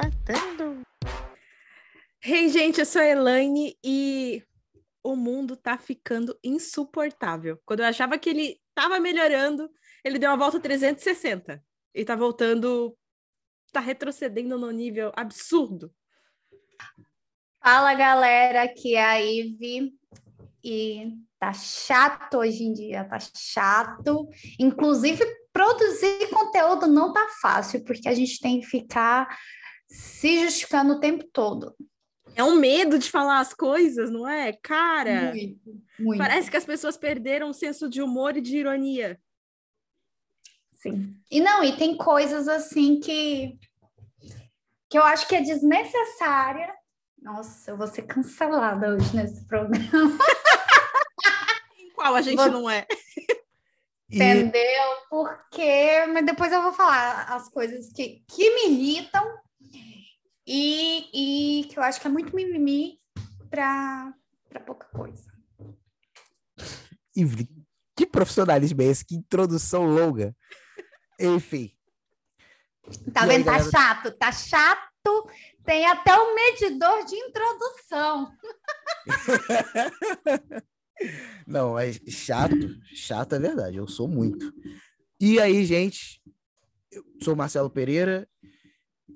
Batendo. Hey, gente, eu sou a Elaine e o mundo tá ficando insuportável. Quando eu achava que ele tava melhorando, ele deu uma volta 360 e tá voltando, tá retrocedendo no nível absurdo. Fala galera, aqui é a Ive e tá chato hoje em dia, tá chato. Inclusive, produzir conteúdo não tá fácil, porque a gente tem que ficar se justificando o tempo todo. É um medo de falar as coisas, não é? Cara, Muito, muito. parece que as pessoas perderam o senso de humor e de ironia. Sim. E não, e tem coisas assim que que eu acho que é desnecessária. Nossa, eu vou ser cancelada hoje nesse programa. Em qual a gente Vou- não é? E Entendeu? Porque, mas depois eu vou falar as coisas que, que me irritam e, e que eu acho que é muito mimimi para pouca coisa. Ivry, que profissionalismo é esse? Que introdução longa. Enfim. Tá vendo? Tá galera? chato, tá chato. Tem até o medidor de introdução. Não, mas chato, chato é verdade, eu sou muito. E aí, gente, eu sou Marcelo Pereira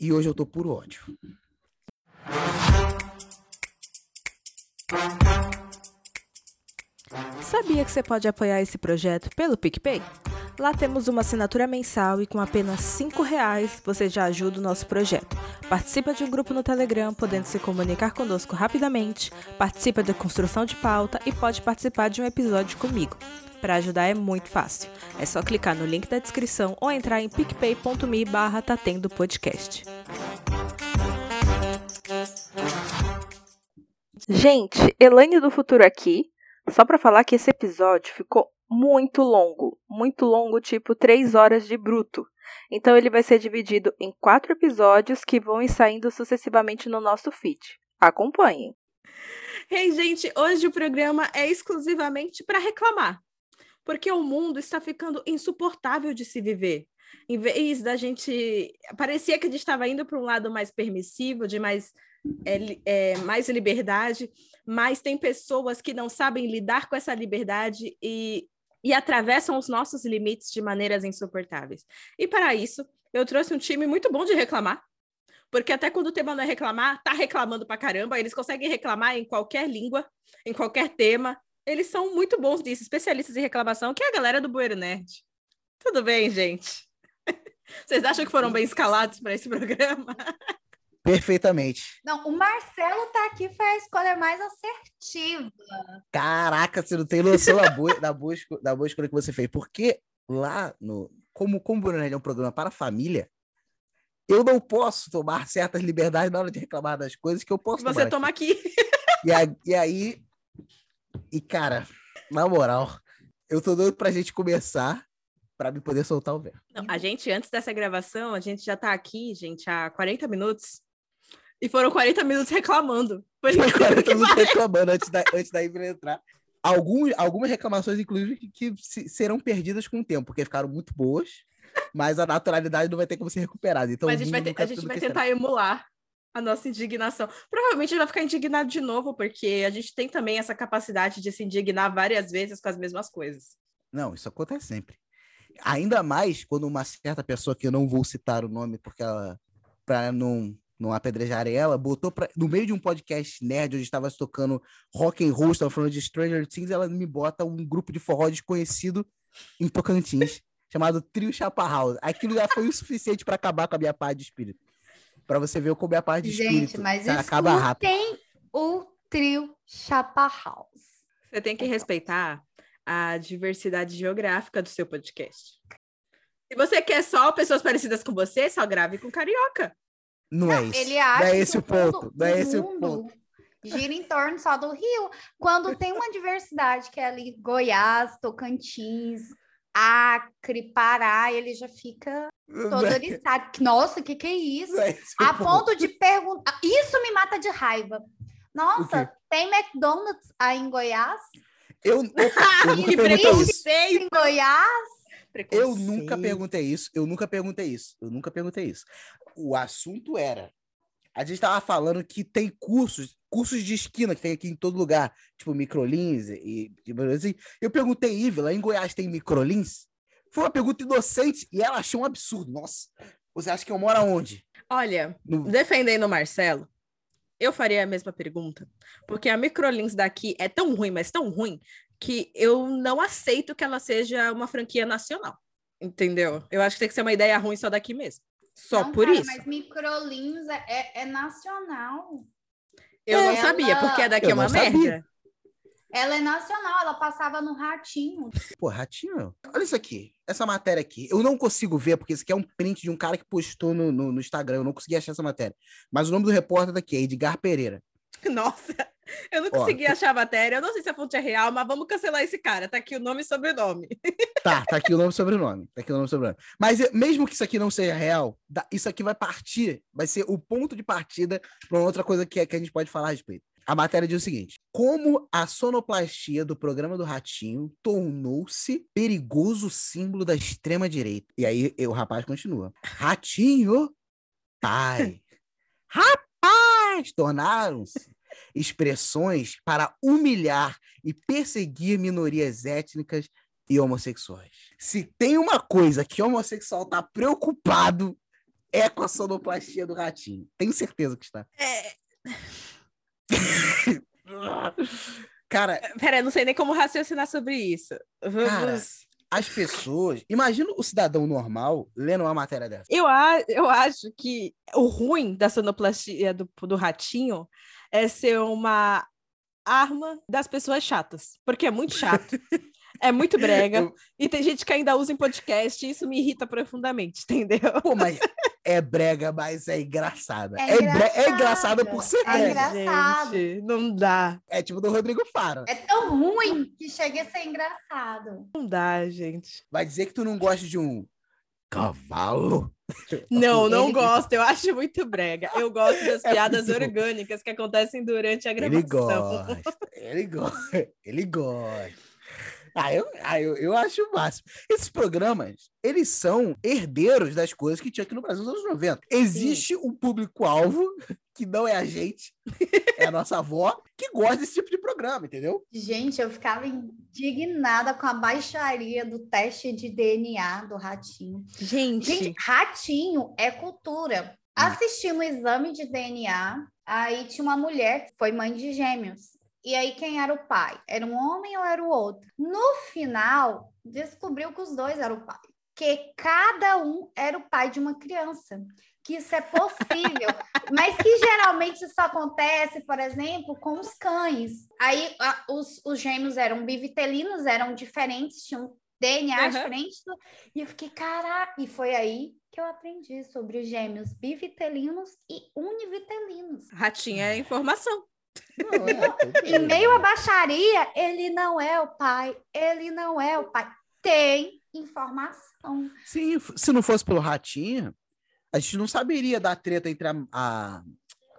e hoje eu tô por ódio. Sabia que você pode apoiar esse projeto pelo PicPay? Lá temos uma assinatura mensal e com apenas 5 reais você já ajuda o nosso projeto. Participa de um grupo no Telegram, podendo se comunicar conosco rapidamente, participa da construção de pauta e pode participar de um episódio comigo. Para ajudar é muito fácil. É só clicar no link da descrição ou entrar em picpay.me barra tá tendo podcast. Gente, Elaine do Futuro aqui. Só para falar que esse episódio ficou muito longo, muito longo, tipo 3 horas de bruto. Então ele vai ser dividido em quatro episódios que vão ir saindo sucessivamente no nosso feed. Acompanhem. Hey, gente, hoje o programa é exclusivamente para reclamar. Porque o mundo está ficando insuportável de se viver. Em vez da gente. Parecia que a gente estava indo para um lado mais permissivo, de mais, é, é, mais liberdade, mas tem pessoas que não sabem lidar com essa liberdade e, e atravessam os nossos limites de maneiras insuportáveis. E para isso, eu trouxe um time muito bom de reclamar. Porque até quando o tema não é reclamar, tá reclamando pra caramba. Eles conseguem reclamar em qualquer língua, em qualquer tema. Eles são muito bons nisso, especialistas em reclamação, que é a galera do Bueiro Nerd. Tudo bem, gente? Vocês acham que foram bem escalados para esse programa? Perfeitamente. Não, o Marcelo tá aqui, foi a escolha mais assertiva. Caraca, você não tem noção da boa, da boa, esco- da boa escolha que você fez. Porque lá, no, como, como o Bruno Nerd é um programa para a família, eu não posso tomar certas liberdades na hora de reclamar das coisas que eu posso Você tomar toma aqui. aqui. E, a- e aí, e cara, na moral, eu tô doido pra gente começar pra me poder soltar o verbo. Não, a gente, antes dessa gravação, a gente já tá aqui, gente, há 40 minutos. E foram 40 minutos reclamando. Foi incrível 40 que minutos reclamando antes da, antes da Ivy entrar. Alguns, algumas reclamações, inclusive, que, que se- serão perdidas com o tempo, porque ficaram muito boas, mas a naturalidade não vai ter como ser recuperada. Então, Mas a gente vai, ter- a gente tudo vai tentar emular a nossa indignação. Provavelmente gente vai ficar indignado de novo, porque a gente tem também essa capacidade de se indignar várias vezes com as mesmas coisas. Não, isso acontece sempre. Ainda mais quando uma certa pessoa, que eu não vou citar o nome, porque ela, pra não, não apedrejar ela, botou pra, no meio de um podcast nerd, onde estava tocando rock and roll, estava falando de Stranger Things, ela me bota um grupo de forró desconhecido em Tocantins, chamado Trio Chapa House. Aquilo já foi o suficiente para acabar com a minha paz de espírito. Para você ver como minha paz de Gente, espírito mas tá, acaba rápido. escutem o trio Chapa House. Você tem que respeitar a diversidade geográfica do seu podcast. Se você quer só pessoas parecidas com você, só grave com carioca. Não, é isso. Ele não acha é esse que o ponto. mundo- não é esse o ponto. gira em torno só do Rio. Quando tem uma diversidade que é ali Goiás, Tocantins, Acre, Pará, ele já fica todo oriçado. Nossa, o que, que é isso? é A ponto. ponto de perguntar. Isso me mata de raiva. Nossa, tem McDonald's aí em Goiás? Eu, eu, eu nunca perguntei isso. Em Goiás? Eu nunca perguntei isso, eu nunca perguntei isso, eu nunca perguntei isso. O assunto era A gente tava falando que tem cursos, cursos de esquina que tem aqui em todo lugar, tipo microlins e, e assim. Eu perguntei, Ive, lá em Goiás tem microlins? Foi uma pergunta inocente e ela achou um absurdo. Nossa, você acha que eu moro aonde? Olha, No- defendendo o Marcelo, eu faria a mesma pergunta, porque a Microlins daqui é tão ruim, mas tão ruim, que eu não aceito que ela seja uma franquia nacional. Entendeu? Eu acho que tem que ser uma ideia ruim só daqui mesmo. Só Não, por cara, isso. Mas Microlins é, é- é nacional. Eu não Ela- sabia, porque a daqui Eu é uma não sabia. merda. Ela é nacional, ela passava no Ratinho. Pô, Ratinho, olha isso aqui. Essa matéria aqui. Eu não consigo ver, porque isso aqui é um print de um cara que postou no, no, no Instagram. Eu não consegui achar essa matéria. Mas o nome do repórter daqui é Edgar Pereira. Nossa, eu não Ó, consegui achar a matéria. Eu não sei se a fonte é real, mas vamos cancelar esse cara. Tá aqui o nome e sobrenome. Tá, tá aqui o nome e sobrenome. Tá aqui o nome e sobrenome. Mas eh, mesmo que isso aqui não seja real, isso aqui vai partir, vai ser o ponto de partida para outra coisa que, que a gente pode falar a respeito. A matéria diz o seguinte: como a sonoplastia do programa do Ratinho tornou-se perigoso símbolo da extrema-direita. E aí o rapaz continua: Ratinho, pai, rapaz, tornaram-se expressões para humilhar e perseguir minorias étnicas e homossexuais. Se tem uma coisa que homossexual tá preocupado é com a sonoplastia do ratinho. Tenho certeza que está. É, Cara, pera, eu não sei nem como raciocinar sobre isso. Vamos. As pessoas. Imagina o cidadão normal lendo uma matéria dessa. Eu, a- eu acho que o ruim da sonoplastia do, do ratinho é ser uma arma das pessoas chatas, porque é muito chato. É muito brega. Eu- E tem gente que ainda usa em podcast, e isso me irrita profundamente, entendeu? Pô, mas é brega, mas é engraçada. É É, é engraçada. engraçada por ser É brega. engraçado. Gente, não dá. É tipo do Rodrigo Faro. É tão ruim que chega a ser engraçado. Não dá, gente. Vai dizer que tu não gosta de um cavalo? Não, não Ele- gosto. Eu acho muito brega. Eu gosto das É piadas orgânicas que acontecem durante a Ele gravação. gosta, ele gosta, ele gosta. Ah, eu, ah, eu, eu acho o máximo. Esses programas, eles são herdeiros das coisas que tinha aqui no Brasil nos anos 90. Existe um público-alvo, que não é a gente, é a nossa avó, que gosta desse tipo de programa, entendeu? Gente, eu ficava indignada com a baixaria do teste de DNA do ratinho. Gente, Gente, ratinho é cultura. Assistindo o exame de DNA, aí tinha uma mulher que foi mãe de gêmeos. E aí, quem era o pai? Era um homem ou era o outro? No final, descobriu que os dois eram o pai. Que cada um era o pai de uma criança. Que isso é possível. mas que geralmente isso acontece, por exemplo, com os cães. Aí a- os, os gêmeos eram bivitelinos, eram diferentes, tinham DNA Aham. diferente. do- E eu fiquei, caraca, e foi aí que eu aprendi sobre os gêmeos bivitelinos e univitelinos. ratinho é informação. Não, é, Em meio à baixaria, ele não é o pai, ele não é o pai. Tem informação. Sim, se não fosse pelo Ratinho, a gente não saberia da treta entre a... a,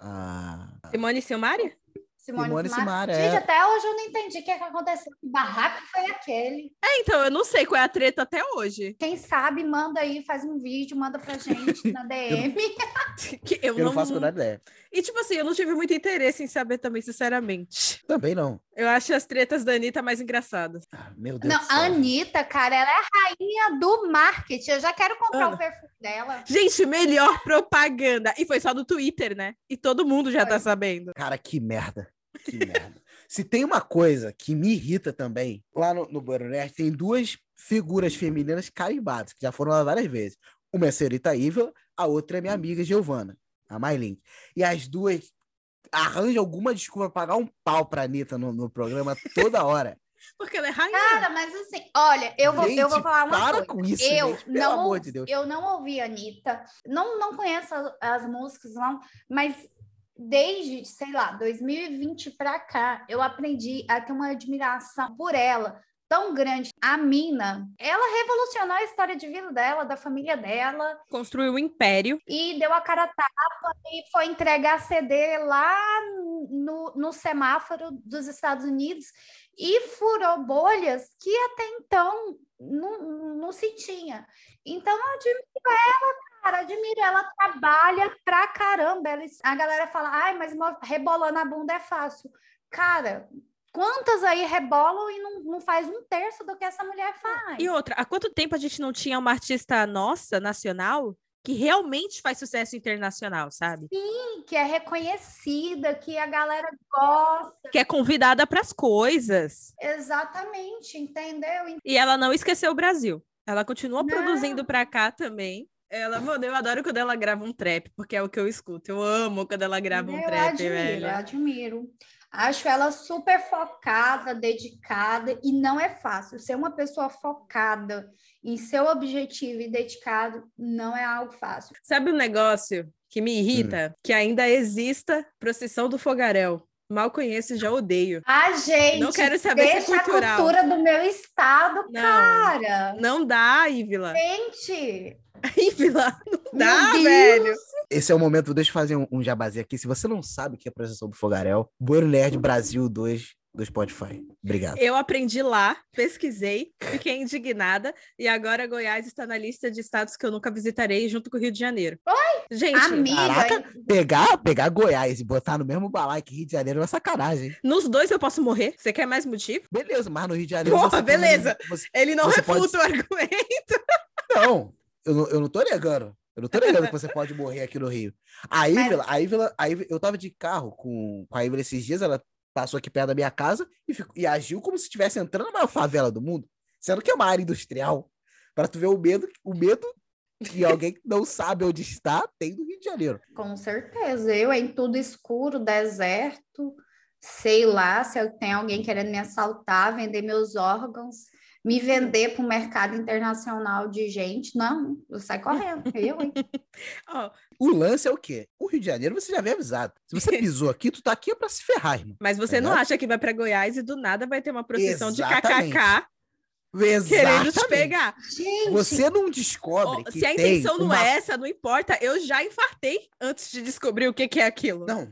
a- Simone e Silmari? Simone, Simone Simara. Simara, Gente, é. até hoje eu não entendi o que, que aconteceu. Que barraco foi aquele? É, então, eu não sei qual é a treta até hoje. Quem sabe, manda aí, faz um vídeo, manda pra gente na DM. Que eu, Eu não faço a menor ideia. E, tipo assim, eu não tive muito interesse em saber também, sinceramente. Também não. Eu acho as tretas da Anitta mais engraçadas. Ah, meu Deus Não, do céu. a Anitta, cara, ela é a rainha do marketing. Eu já quero comprar Ana. o perfume dela. Gente, melhor propaganda. E foi só no Twitter, né? E todo mundo já tá Foi. sabendo. Cara, que merda. Que merda. Se tem uma coisa que me irrita também, lá no, no Nerd tem duas figuras femininas carimbadas, que já foram lá várias vezes. Uma é a senhorita Ívila, a outra é minha amiga Giovana, a Maylin. E as duas arranjam alguma desculpa pra pagar um pau pra Anitta no, no programa toda hora. Porque ela é rainha. Cara, mas assim, olha, eu vou, eu vou Gente, falar uma para coisa. com isso, eu gente, pelo não, amor de Deus. eu não ouvi a Anitta, não, não conheço as, as músicas, não, mas desde, sei lá, 2020 pra cá, eu aprendi a ter uma admiração por ela tão grande. A Mina, ela revolucionou a história de vida dela, da família dela, Construiu um império. e deu a cara a tapa e foi entregar CD lá no, no semáforo dos Estados Unidos e furou bolhas que até então não, não se tinha. Então, eu admiro ela, cara, admiro. Ela trabalha pra caramba. Ela, a galera fala, ai, mas rebolando a bunda é fácil. Cara, quantas aí rebolam e não, não faz um terço do que essa mulher faz? E outra, há quanto tempo a gente não tinha uma artista nossa, nacional, que realmente faz sucesso internacional, sabe? Sim, que é reconhecida, que a galera gosta. Que é convidada para as coisas. Exatamente, entendeu? E ela não esqueceu o Brasil. Ela continua não. produzindo para cá também. Ela, mano, eu adoro quando ela grava um trap, porque é o que eu escuto. Eu amo quando ela grava eu um trap, admiro, velho. Eu admiro. Acho ela super focada, dedicada, e não é fácil. Ser uma pessoa focada em seu objetivo e dedicado não é algo fácil. Sabe um negócio que me irrita? Hum. Que ainda exista procissão do fogaréu. Mal conheço e já odeio. Ah, gente, não quero saber deixa se é cultural. a cultura do meu estado, não, cara. Não dá, Ívila. Gente, Ívila, não dá, velho. Esse é o momento, deixa eu fazer um, um jabazinho aqui. Se você não sabe o que é a processão do Fogarel, Bueiro Nerd Brasil 2 do Spotify. Obrigado. Eu aprendi lá, pesquisei, fiquei indignada e agora Goiás está na lista de estados que eu nunca visitarei junto com o Rio de Janeiro. Oi? Gente, amiga. Caraca, pegar, pegar Goiás e botar no mesmo balaio que Rio de Janeiro é uma sacanagem. Nos dois eu posso morrer? Você quer mais motivo? Beleza, mas no Rio de Janeiro. Porra, beleza. Você, Ele não refuta pode... o argumento. Não, eu não, eu não tô negando. Eu não tô negando que você pode morrer aqui no Rio. A Ivela, a Ivela, a Ivela, eu tava de carro com, com a Ivela esses dias, ela passou aqui perto da minha casa e, ficou, e agiu como se estivesse entrando na maior favela do mundo, sendo que é uma área industrial. Para tu ver o medo, o medo que alguém que não sabe onde está tem no Rio de Janeiro. Com certeza. Eu em tudo escuro, deserto, sei lá se eu tenho alguém querendo me assaltar, vender meus órgãos, me vender para o mercado internacional de gente. Não, eu saio correndo. Eu, hein? oh, o lance é o quê? O Rio de Janeiro você já vem avisado. Se você pisou aqui, tu tá aqui para se ferrar, irmão. Mas você não acha que vai para Goiás e do nada vai ter uma procissão Exatamente. de KKK Exatamente. querendo te pegar. Gente, Você não descobre Oh, que se a tem intenção não uma... é essa, não importa. Eu já infartei antes de descobrir o que, que é aquilo. Não,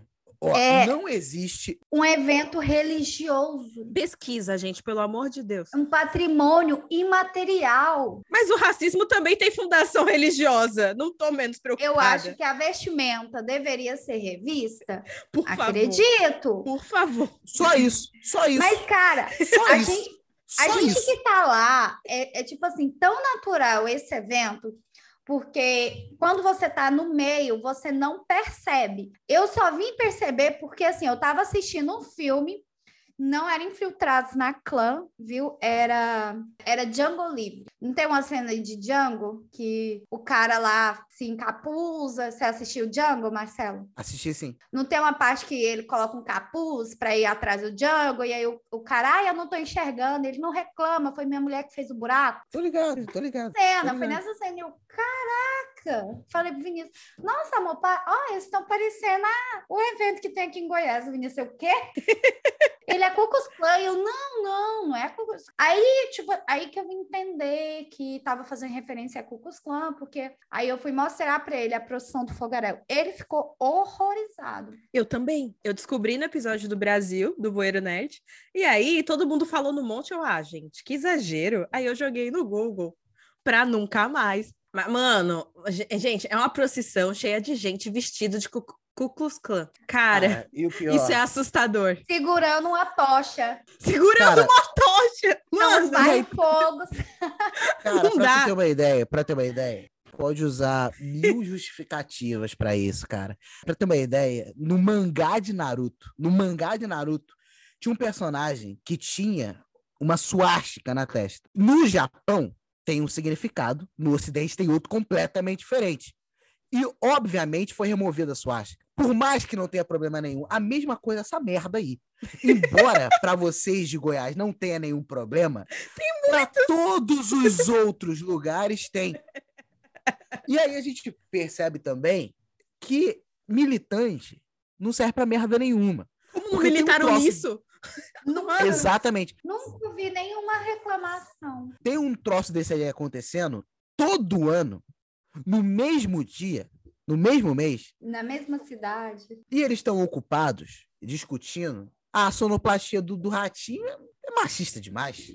ó, É. não existe... um evento religioso, Pesquisa, gente, pelo amor de Deus. um patrimônio imaterial. Mas o racismo também tem fundação religiosa. Não tô menos preocupada. Eu acho que a vestimenta deveria ser revista. Por favor. Acredito. Por favor. Só isso, só isso, Mas, cara, só a isso. gente, a só gente isso. que tá lá, é, é tipo assim, tão natural esse evento, porque quando você tá no meio, você não percebe. Eu só vim perceber porque, assim, eu tava assistindo um filme, não era Infiltrados na Clã, viu? Era, era Django Livre. Não tem uma cena de Django que o cara lá se encapuza? Você assistiu Django, Marcelo? Assisti sim. Não tem uma parte que ele coloca um capuz para ir atrás do Django, e aí o, o cara, ai, eu não tô enxergando, ele não reclama, foi minha mulher que fez o buraco. Tô ligado, tô ligado. Cena, Tô foi ligado. nessa cena, eu, caraca! Falei pro Vinícius, nossa, amor, pa... ó, eles estão parecendo ah, o evento que tem aqui em Goiás. O Vinícius, eu, o quê? ele é Klux Klan, eu, não, não, não é Klux Aí, tipo, aí que eu vim entender que tava fazendo referência a Klux Klan, porque aí eu fui mostrar para ele a procissão do fogaréu. Ele ficou horrorizado. Eu também. Eu descobri no episódio do Brasil, do Bueiro Nerd. E aí, todo mundo falou no monte. Eu, ah, gente, que exagero. Aí eu joguei no Google pra nunca mais. Mas, mano, ge- gente, é uma procissão cheia de gente vestido de Ku Ku Klux Klan. Cara, Ah, e o pior, isso é assustador. Segurando uma tocha, Segurando Cara, uma tocha! não Mano, vai fogos. cara, não pra dá. ter uma ideia, pra ter uma ideia, pode usar mil justificativas pra isso, cara. Pra ter uma ideia, no mangá de Naruto, no mangá de Naruto, tinha um personagem que tinha uma suástica na testa. No Japão, tem um significado, no Ocidente tem outro completamente diferente. E, obviamente, foi removida a suástica. Por mais que não tenha problema nenhum, a mesma coisa essa merda aí. Embora para vocês de Goiás não tenha nenhum problema, para todos os outros lugares tem. E aí a gente percebe também que militante não serve para merda nenhuma. como não tem um militaram troço- isso? Exatamente. Nunca vi nenhuma reclamação. Tem um troço desse aí acontecendo todo ano, no mesmo dia, no mesmo mês, Na mesma cidade. e eles estão ocupados discutindo. "Ah, A sonoplastia do, do ratinho é- é machista demais.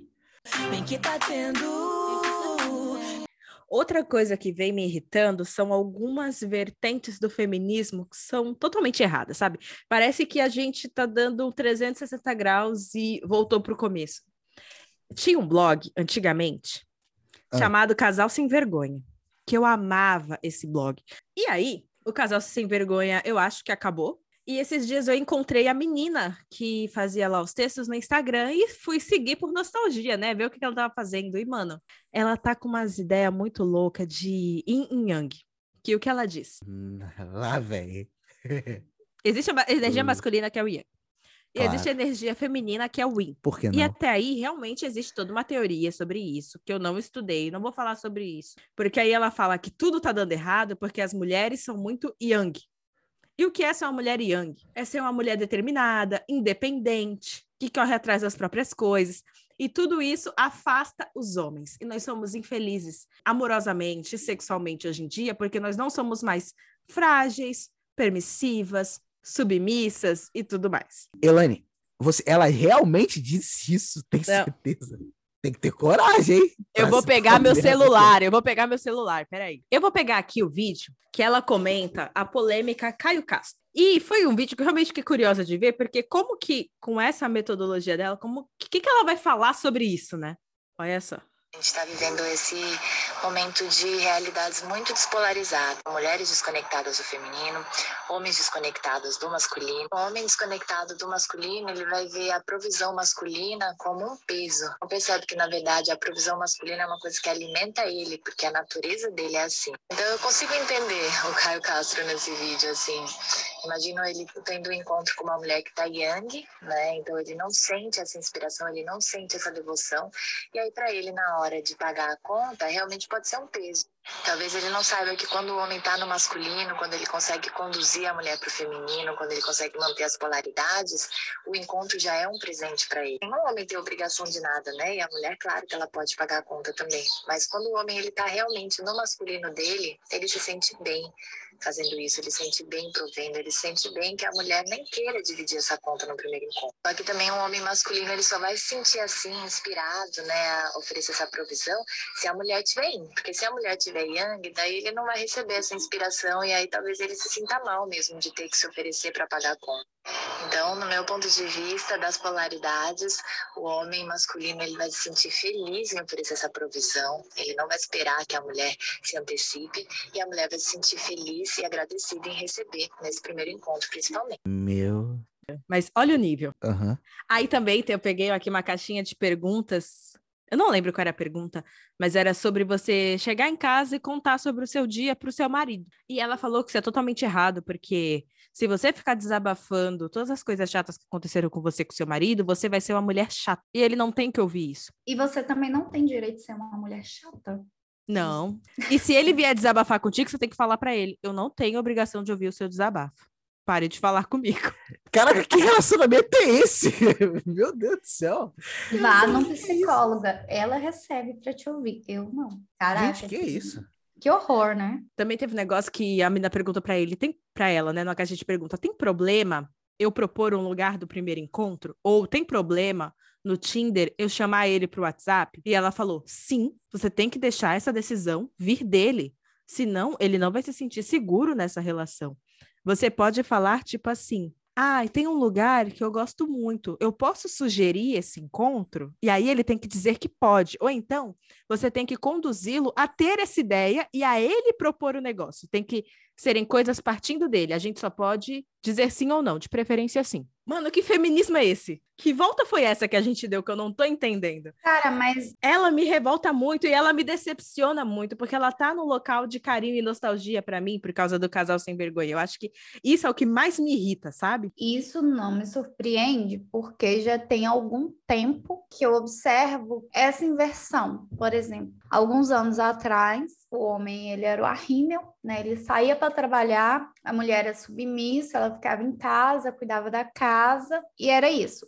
Bem que tá tendo. Outra coisa que vem me irritando são algumas vertentes do feminismo que são totalmente erradas, sabe? Parece que a gente tá dando 360 graus e voltou pro começo. Tinha um blog antigamente Ah. chamado Casal Sem Vergonha, que eu amava esse blog. E aí, o Casal Sem Vergonha, eu acho que acabou. E esses dias eu encontrei a menina que fazia lá os textos no Instagram e fui seguir por nostalgia, né? Ver o que ela tava fazendo. E, mano, ela tá com umas ideias muito loucas de yin e yang. Que o que ela diz? Hum, Lá, velho. Existe a ma- energia Hum. masculina que é o yang. E Claro. existe a energia feminina que é o yin. Por que E não? até aí, realmente, existe toda uma teoria sobre isso, que eu não estudei, não vou falar sobre isso. Porque aí ela fala que tudo tá dando errado porque as mulheres são muito yang. E o que é ser uma mulher yang? É ser uma mulher determinada, independente, que corre atrás das próprias coisas. E tudo isso afasta os homens. E nós somos infelizes amorosamente, sexualmente hoje em dia, porque nós não somos mais frágeis, permissivas, submissas e tudo mais. Elane, você, ela realmente disse isso, tem Não. certeza? Tem que ter coragem, hein? Eu vou pegar meu celular, eu vou pegar meu celular, peraí. Eu vou pegar aqui o vídeo que ela comenta a polêmica Caio Castro. E foi um vídeo que eu realmente fiquei curiosa de ver, porque como que, com essa metodologia dela, como que, que ela vai falar sobre isso, né? Olha só. A gente está vivendo esse momento de realidades muito despolarizadas. Mulheres desconectadas do feminino, homens desconectados do masculino. O homem desconectado do masculino, ele vai ver a provisão masculina como um peso. Não percebe que, na verdade, a provisão masculina é uma coisa que alimenta ele, porque a natureza dele é assim. Então, eu consigo entender o Caio Castro nesse vídeo, assim. Imagino ele tendo um encontro com uma mulher que tá yang, né? Então, ele não sente essa inspiração, ele não sente essa devoção. E aí, para ele, na hora de pagar a conta, realmente pode ser um peso. Talvez ele não saiba que quando o homem está no masculino, quando ele consegue conduzir a mulher para o feminino, quando ele consegue manter as polaridades, o encontro já é um presente para ele. Nenhum homem tem obrigação de nada, né? E a mulher, claro que ela pode pagar a conta também. Mas quando o homem ele está realmente no masculino dele, ele se sente bem fazendo isso, ele se sente bem provendo, ele se sente bem que a mulher nem queira dividir essa conta no primeiro encontro. Só que também um homem masculino ele só vai se sentir assim inspirado, né, a oferecer essa provisão se a mulher tiver yin, porque se a mulher tiver yang, daí ele não vai receber essa inspiração e aí talvez ele se sinta mal mesmo de ter que se oferecer para pagar a conta. Então, no meu ponto de vista das polaridades, o homem masculino ele vai se sentir feliz em oferecer essa provisão, ele não vai esperar que a mulher se antecipe e a mulher vai se sentir feliz e agradecida em receber nesse primeiro encontro, principalmente. Meu. Mas olha o nível. Aham. Aí também eu peguei aqui uma caixinha de perguntas. Eu não lembro qual era a pergunta, mas era sobre você chegar em casa e contar sobre o seu dia para o seu marido. E ela falou que isso é totalmente errado, porque se você ficar desabafando todas as coisas chatas que aconteceram com você e com seu marido, você vai ser uma mulher chata. E ele não tem que ouvir isso. E você também não tem direito de ser uma mulher chata. Não. E se ele vier desabafar contigo, você tem que falar para ele: eu não tenho obrigação de ouvir o seu desabafo. Pare de falar comigo. Caraca, que relacionamento é esse? Meu Deus do céu. Vá num psicóloga. Ela recebe pra te ouvir. Eu não. Caraca. Gente, que isso? Que horror, né? Também teve um negócio que a menina perguntou pra ele, tem para ela, né, na caixa de pergunta, tem problema eu propor um lugar do primeiro encontro? Ou tem problema no Tinder eu chamar ele pro WhatsApp? E ela falou: "Sim, você tem que deixar essa decisão vir dele, senão ele não vai se sentir seguro nessa relação. Você pode falar tipo assim: ah, tem um lugar que eu gosto muito. Eu posso sugerir esse encontro? E aí ele tem que dizer que pode. Ou então, você tem que conduzi-lo a ter essa ideia e a ele propor o negócio. Tem que serem coisas partindo dele. A gente só pode dizer sim ou não, de preferência sim. Mano, que feminismo é esse? Que volta foi essa que a gente deu que eu não tô entendendo? Cara, mas Ela me revolta muito e ela me decepciona muito, porque ela tá no local de carinho e nostalgia pra mim por causa do casal sem vergonha. Eu acho que isso é o que mais me irrita, sabe? isso não me surpreende, porque já tem algum tempo que eu observo essa inversão. Por exemplo, alguns anos atrás, o homem ele era o arrímel, né? Ele saía para trabalhar, a mulher era submissa, ela ficava em casa, cuidava da casa, e era isso.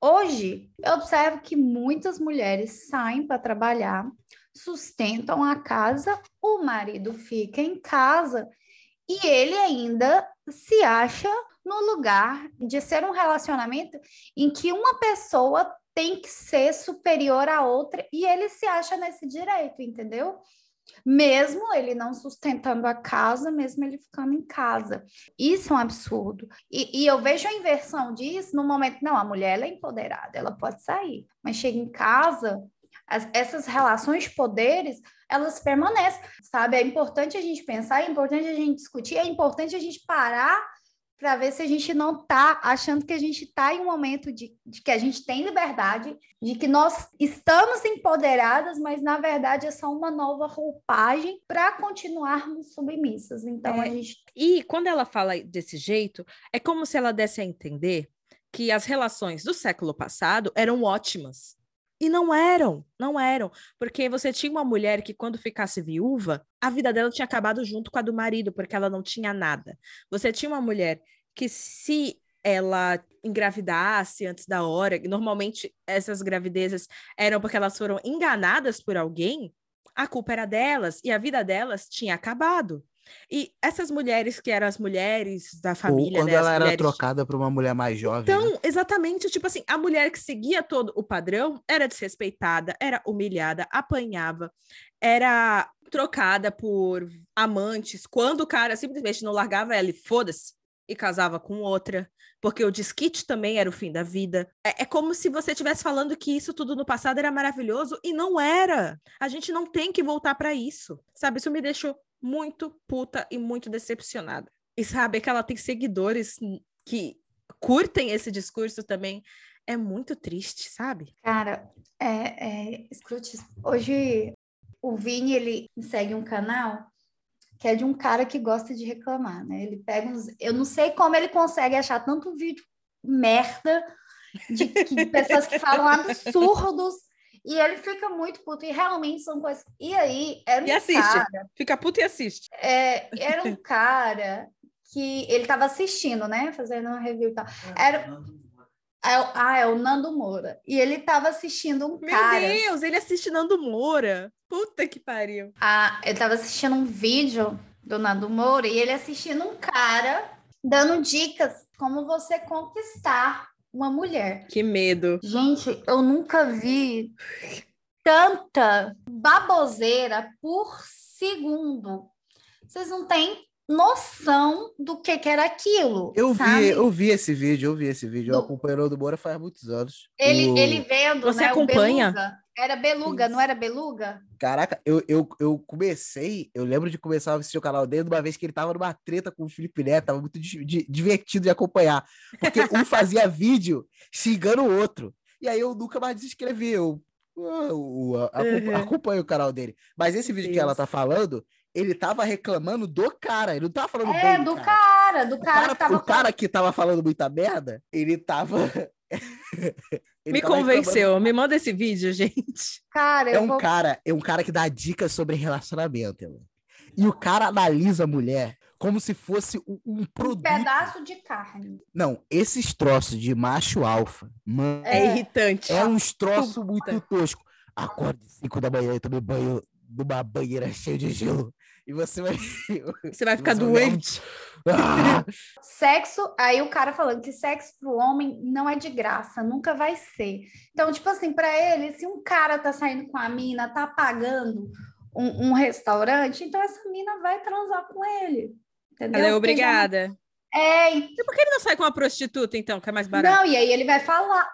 Hoje, eu observo que muitas mulheres saem para trabalhar, sustentam a casa, o marido fica em casa e ele ainda se acha no lugar de ser um relacionamento em que uma pessoa tem que ser superior à outra e ele se acha nesse direito, entendeu? Mesmo ele não sustentando a casa, mesmo ele ficando em casa. Isso é um absurdo. E, e, eu vejo a inversão disso no momento, não, a mulher é empoderada, ela pode sair, mas chega em casa, as, essas relações de poderes, elas permanecem, sabe? É importante a gente pensar, é importante a gente discutir, é importante a gente parar para ver se a gente não está achando que a gente está em um momento de, de, que a gente tem liberdade, de que nós estamos empoderadas, mas na verdade é só uma nova roupagem para continuarmos submissas. Então é, a gente. E quando ela fala desse jeito, é como se ela desse a entender que as relações do século passado eram ótimas. E não eram, não eram. Porque você tinha uma mulher que, quando ficasse viúva, a vida dela tinha acabado junto com a do marido, porque ela não tinha nada. Você tinha uma mulher que, se ela engravidasse antes da hora, normalmente essas gravidezes eram porque elas foram enganadas por alguém, a culpa era delas e a vida delas tinha acabado. E essas mulheres que eram as mulheres da família. Ou quando né, ela era mulheres... trocada por uma mulher mais jovem. Então, né? exatamente, tipo assim, a mulher que seguia todo o padrão era desrespeitada, era humilhada, apanhava, era trocada por amantes, quando o cara simplesmente não largava ela e foda-se, e casava com outra, porque o desquite também era o fim da vida. É, é como se você estivesse falando que isso tudo no passado era maravilhoso e não era. A gente não tem que voltar para isso, sabe? Isso me deixou muito puta e muito decepcionada. E saber que ela tem seguidores que curtem esse discurso também é muito triste, sabe? Cara, é, é, escute, hoje o Vini, ele segue um canal que é de um cara que gosta de reclamar, né? Ele pega uns... Eu não sei como ele consegue achar tanto vídeo merda de, de pessoas que falam absurdos e ele fica muito puto, e realmente são coisas. E aí, era um e assiste. cara. Fica puto e assiste. É, era um cara que ele estava assistindo, né? Fazendo uma review e tal. Era. É, ah, é o Nando Moura. E ele estava assistindo um Meu cara. Meu Deus, ele assiste Nando Moura. Puta que pariu. Ah, ele estava assistindo um vídeo do Nando Moura e ele assistindo um cara dando dicas como você conquistar uma mulher. Que medo. Gente, eu nunca vi tanta baboseira por segundo. Vocês não têm noção do que, que era aquilo. Eu sabe? vi, eu vi esse vídeo, eu vi esse vídeo. Do... Eu acompanhei o do Bora faz muitos anos. Ele, o... ele vendo, Você né, acompanha? Era Beluga, Isso. não era Beluga? Caraca, eu, eu, eu comecei, eu lembro de começar a assistir o canal dele uma vez que ele tava numa treta com o Felipe Neto, tava muito di di divertido de acompanhar. Porque um fazia vídeo xingando o outro. E aí eu nunca mais desinscrevi, eu, eu, eu acompanho, uhum. acompanho o canal dele. Mas esse vídeo Deus. que ela tá falando, ele tava reclamando do cara, ele não tava falando é, bem do cara. cara. do cara, o cara, que tava o cara que tava falando muita merda, ele tava Ele me convenceu. Reclamando... Me manda esse vídeo, gente. Cara, é um vou... cara, é um cara que dá dicas sobre relacionamento. Ela. E o cara analisa a mulher como se fosse um, um produto. Um pedaço de carne. Não, esses troços de macho alfa, mano, é, é irritante. É uns troços muito tosco. Acorde 5 da manhã e tome banho numa banheira cheia de gelo. E você vai. Você vai ficar doente. Ah! Sexo, aí o cara falando que sexo pro homem não é de graça, nunca vai ser. Então, tipo assim, para ele, se um cara tá saindo com a mina, tá pagando um, um restaurante, então essa mina vai transar com ele. Entendeu? Ela é obrigada. É. E... e por que ele não sai com uma prostituta, então, que é mais barato? Não, e aí ele vai falar.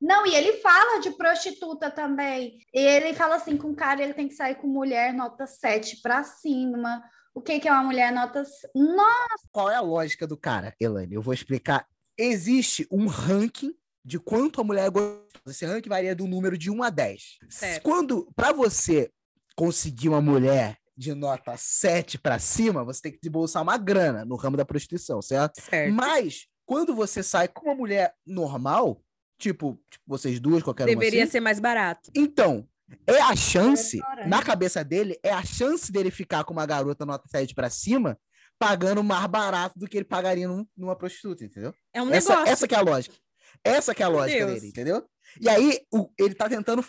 Não, e ele fala de prostituta também. E ele fala assim: com cara ele tem que sair com mulher nota 7 para cima. O que, que é uma mulher nota. Nossa! Qual é a lógica do cara, Elane? Eu vou explicar. Existe um ranking de quanto a mulher é gostosa. Esse ranking varia do número de 1 a 10. Certo. Quando, para você conseguir uma mulher de nota 7 para cima, você tem que desembolsar uma grana no ramo da prostituição, certo? Certo. Mas quando você sai com uma mulher normal, tipo, tipo vocês duas, qualquer Deveria assim, ser mais barato. Então, é a chance, na cabeça dele, é a chance dele ficar com uma garota nota 7 para cima, pagando mais barato do que ele pagaria num, numa prostituta, entendeu? É um essa, negócio. Essa que é a lógica. Essa que é a lógica Deus. dele, entendeu? E aí, o, ele tá tentando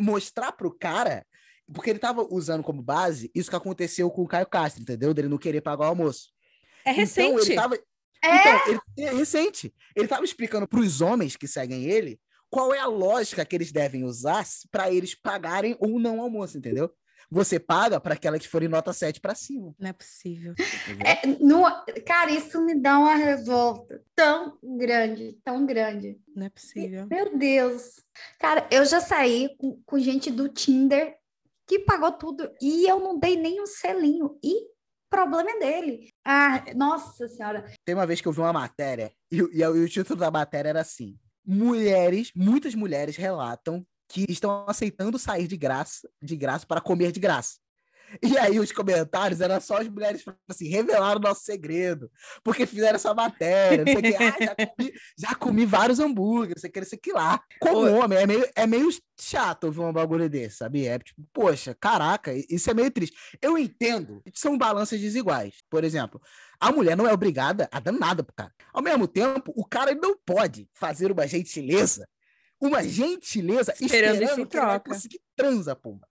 mostrar pro cara, porque ele tava usando como base isso que aconteceu com o Caio Castro, entendeu? Dele não querer pagar o almoço. É Então, recente. ele tava, É, então, ele, é recente. Ele tava explicando pros homens que seguem ele qual é a lógica que eles devem usar para eles pagarem ou não almoço, entendeu? Você paga para aquela que for em nota 7 para cima. Não é possível. É, no, cara, isso me dá uma revolta tão grande, tão grande. Não é possível. Meu Deus. Cara, eu já saí com, com gente do Tinder que pagou tudo e eu não dei nem um selinho. E problema é dele. Ah, nossa senhora. Tem uma vez que eu vi uma matéria e, e, e o título da matéria era assim: Mulheres, muitas mulheres relatam que estão aceitando sair de graça, de graça para comer de graça. E aí os comentários eram só as mulheres assim, revelaram o nosso segredo, porque fizeram essa matéria, não sei o que, ah, já, comi, já comi vários hambúrgueres, sei que, sei que lá. Como homem, é meio, é meio chato ouvir um bagulho desse, sabia? É tipo, poxa, caraca, isso é meio triste. Eu entendo, são balanças desiguais. Por exemplo, a mulher não é obrigada a dar nada pro cara. Ao mesmo tempo, o cara não pode fazer uma gentileza uma gentileza esperando, esperando que ele vai conseguir transa, pomba.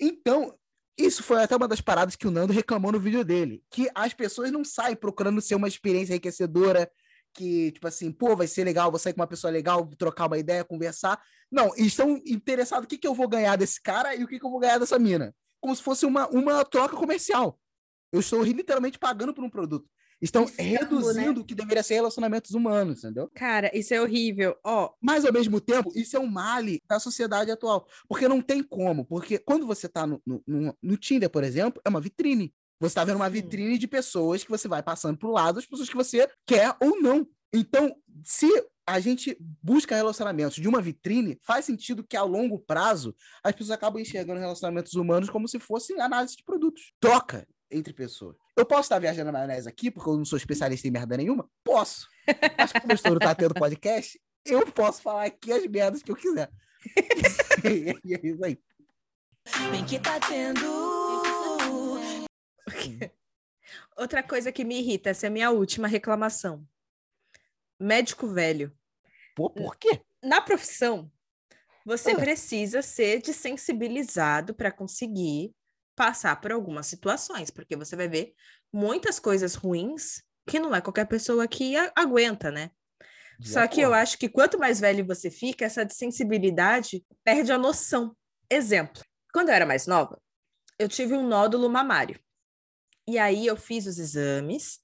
Então, isso foi até uma das paradas que o Nando reclamou no vídeo dele, que as pessoas não saem procurando ser uma experiência enriquecedora, que, tipo assim, pô, vai ser legal, vou sair com uma pessoa legal, trocar uma ideia, conversar. Não, estão interessados o que, que eu vou ganhar desse cara e o que, que eu vou ganhar dessa mina. Como se fosse uma, uma troca comercial. Eu estou literalmente pagando por um produto. Estão Escambo, reduzindo né? o que deveria ser relacionamentos humanos, entendeu? Cara, isso é horrível. Ó, oh. Mas, ao mesmo tempo, isso é um male da sociedade atual. Porque não tem como. Porque quando você está no, no, no, Tinder, por exemplo, é uma vitrine. Você está vendo uma vitrine de pessoas que você vai passando pro lado, as pessoas que você quer ou não. Então, se a gente busca relacionamentos de uma vitrine, faz sentido que a longo prazo as pessoas acabam enxergando relacionamentos humanos como se fossem análise de produtos. Troca entre pessoas. Eu posso estar viajando na maionese aqui, porque eu não sou especialista em merda nenhuma? Posso. Mas como eu estou no Tá Tendo Podcast, eu posso falar aqui as merdas que eu quiser. e é isso aí. Bem que tá tendo. Outra coisa que me irrita, essa é a minha última reclamação. Médico velho. Pô, por quê? Na profissão, você ah. precisa ser desensibilizado para conseguir passar por algumas situações, porque você vai ver muitas coisas ruins que não é qualquer pessoa que aguenta, né? De Só acordo. que eu acho que quanto mais velho você fica, essa sensibilidade perde a noção. Exemplo, quando eu era mais nova, eu tive um nódulo mamário. E aí eu fiz os exames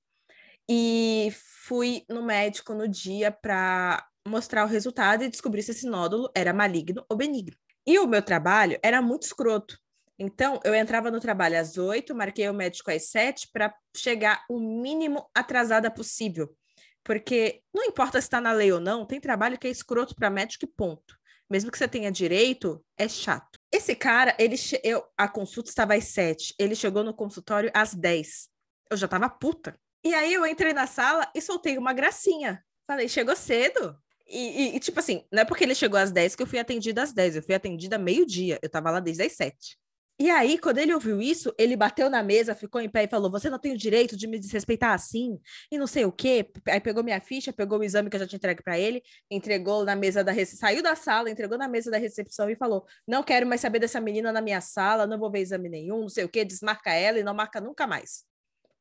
e fui no médico no dia para mostrar o resultado e descobrir se esse nódulo era maligno ou benigno. E o meu trabalho era muito escroto, então, eu entrava no trabalho às oito, marquei o médico às sete para chegar o mínimo atrasada possível. Porque não importa se está na lei ou não, tem trabalho que é escroto para médico e ponto. Mesmo que você tenha direito, é chato. Esse cara, ele eu, a consulta estava às sete, ele chegou no consultório às dez. Eu já estava puta. E aí eu entrei na sala e soltei uma gracinha. Falei, chegou cedo. E, e, e, tipo assim, não é porque ele chegou às 10 que eu fui atendida às 10, eu fui atendida meio-dia, eu tava lá desde as 7. E aí, quando ele ouviu isso, ele bateu na mesa, ficou em pé e falou: Você não tem o direito de me desrespeitar assim, e não sei o quê. Aí pegou minha ficha, pegou o exame que eu já tinha entregue para ele, entregou na mesa da recepção, saiu da sala, entregou na mesa da recepção e falou: Não quero mais saber dessa menina na minha sala, não vou ver exame nenhum, não sei o quê, desmarca ela e não marca nunca mais.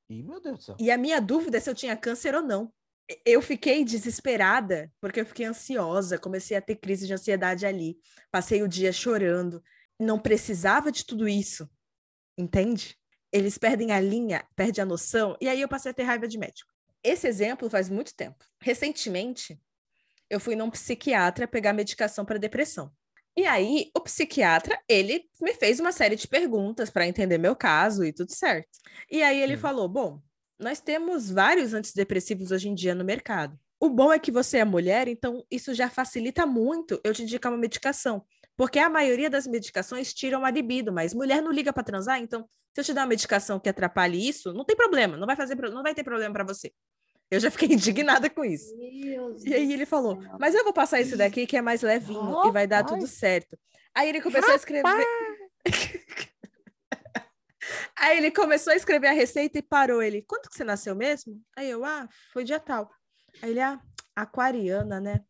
Ih, meu Deus do céu. E a minha dúvida é se eu tinha câncer ou não. Eu fiquei desesperada, porque eu fiquei ansiosa, comecei a ter crise de ansiedade ali. Passei o dia chorando não precisava de tudo isso, entende? Eles perdem a linha, perdem a noção, e aí eu passei a ter raiva de médico. Esse exemplo faz muito tempo. Recentemente, eu fui num psiquiatra pegar medicação para depressão. E aí, o psiquiatra, ele me fez uma série de perguntas para entender meu caso e tudo certo. E aí ele falou: "Bom, nós temos vários antidepressivos hoje em dia no mercado. O bom é que você é mulher, então isso já facilita muito eu te indicar uma medicação. Porque a maioria das medicações tiram a libido, mas mulher não liga para transar, então se eu te dar uma medicação que atrapalhe isso, não tem problema, não vai fazer, não vai ter problema para você. Eu já fiquei indignada com isso. Deus e aí ele falou: "Mas eu vou passar isso daqui que é mais levinho oh, e vai dar tudo certo". Aí ele começou Rapaz. a escrever Aí ele começou a escrever a receita e parou ele. Quanto que você nasceu mesmo? Aí eu: "Ah, foi dia tal". Aí ele: "Ah, aquariana, né?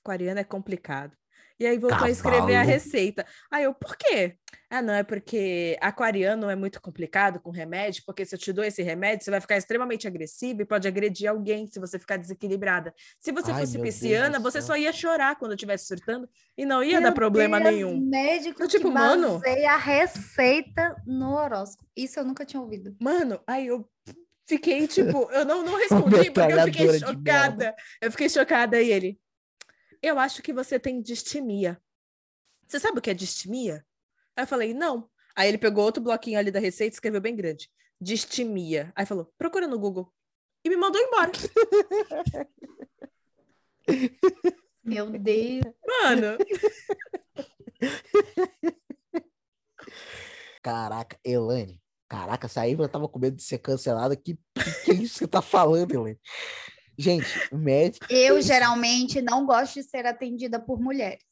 Aquariana é complicado". E aí voltou Cavalo. a escrever a receita. Aí eu, por quê? Ah, não, é porque aquariano é muito complicado com remédio, porque se eu te dou esse remédio, você vai ficar extremamente agressiva e pode agredir alguém se você ficar desequilibrada. Se você Ai, fosse pisciana, você só ia chorar quando estivesse surtando e não ia Meu dar problema Deus, nenhum. Médico Eu, tipo, que mano- a receita no horóscopo. Isso eu nunca tinha ouvido. Mano, aí eu fiquei, tipo, eu não, não respondi porque eu fiquei chocada. Eu fiquei chocada e ele. Eu acho que você tem distimia. Você sabe o que é distimia? Aí eu falei, não. Aí ele pegou outro bloquinho ali da receita e escreveu bem grande. Distimia. Aí falou, procura no Google. E me mandou embora. Meu Deus. Mano, Caraca, Elane. Caraca, essa Ivla tava com medo de ser cancelada. Que, que, que é isso que você tá falando, Elane? Gente, médico. Eu geralmente não gosto de ser atendida por mulheres,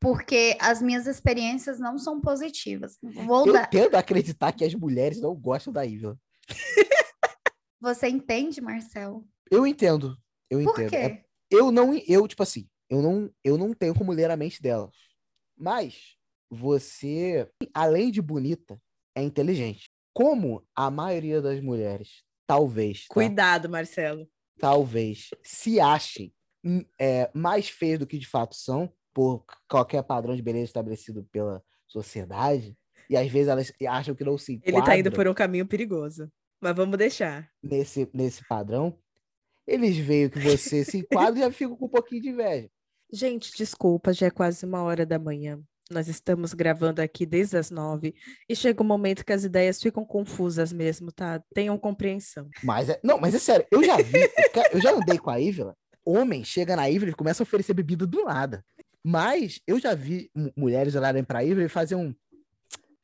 porque as minhas experiências não são positivas. Vou Eu dar. tendo a acreditar que as mulheres não gostam da Ivla. Você entende, Marcelo? Eu entendo. Eu Por entendo. quê? É- eu não, eu, tipo assim, eu não, eu não tenho como ler a mente delas. Mas você, além de bonita, é inteligente. Como a maioria das mulheres, talvez, tá? cuidado, Marcelo. Talvez se achem hum, é, mais feias do que de fato são, por qualquer padrão de beleza estabelecido pela sociedade, e às vezes elas acham que não se Ele tá indo enquadram por um caminho perigoso. Mas vamos deixar. nesse, nesse padrão, eles veem que você se enquadra e já ficam com um pouquinho de inveja. Gente, desculpa, já é quase uma hora da manhã. Nós estamos gravando aqui desde as nove e chega um momento que as ideias ficam confusas mesmo, tá? Tenham compreensão. Mas é, não, mas é sério, eu já vi, eu já andei com a Ívila, homem chega na Ívila e começa a oferecer bebida do nada. Mas eu já vi mu- mulheres olharem pra Ívila e fazer um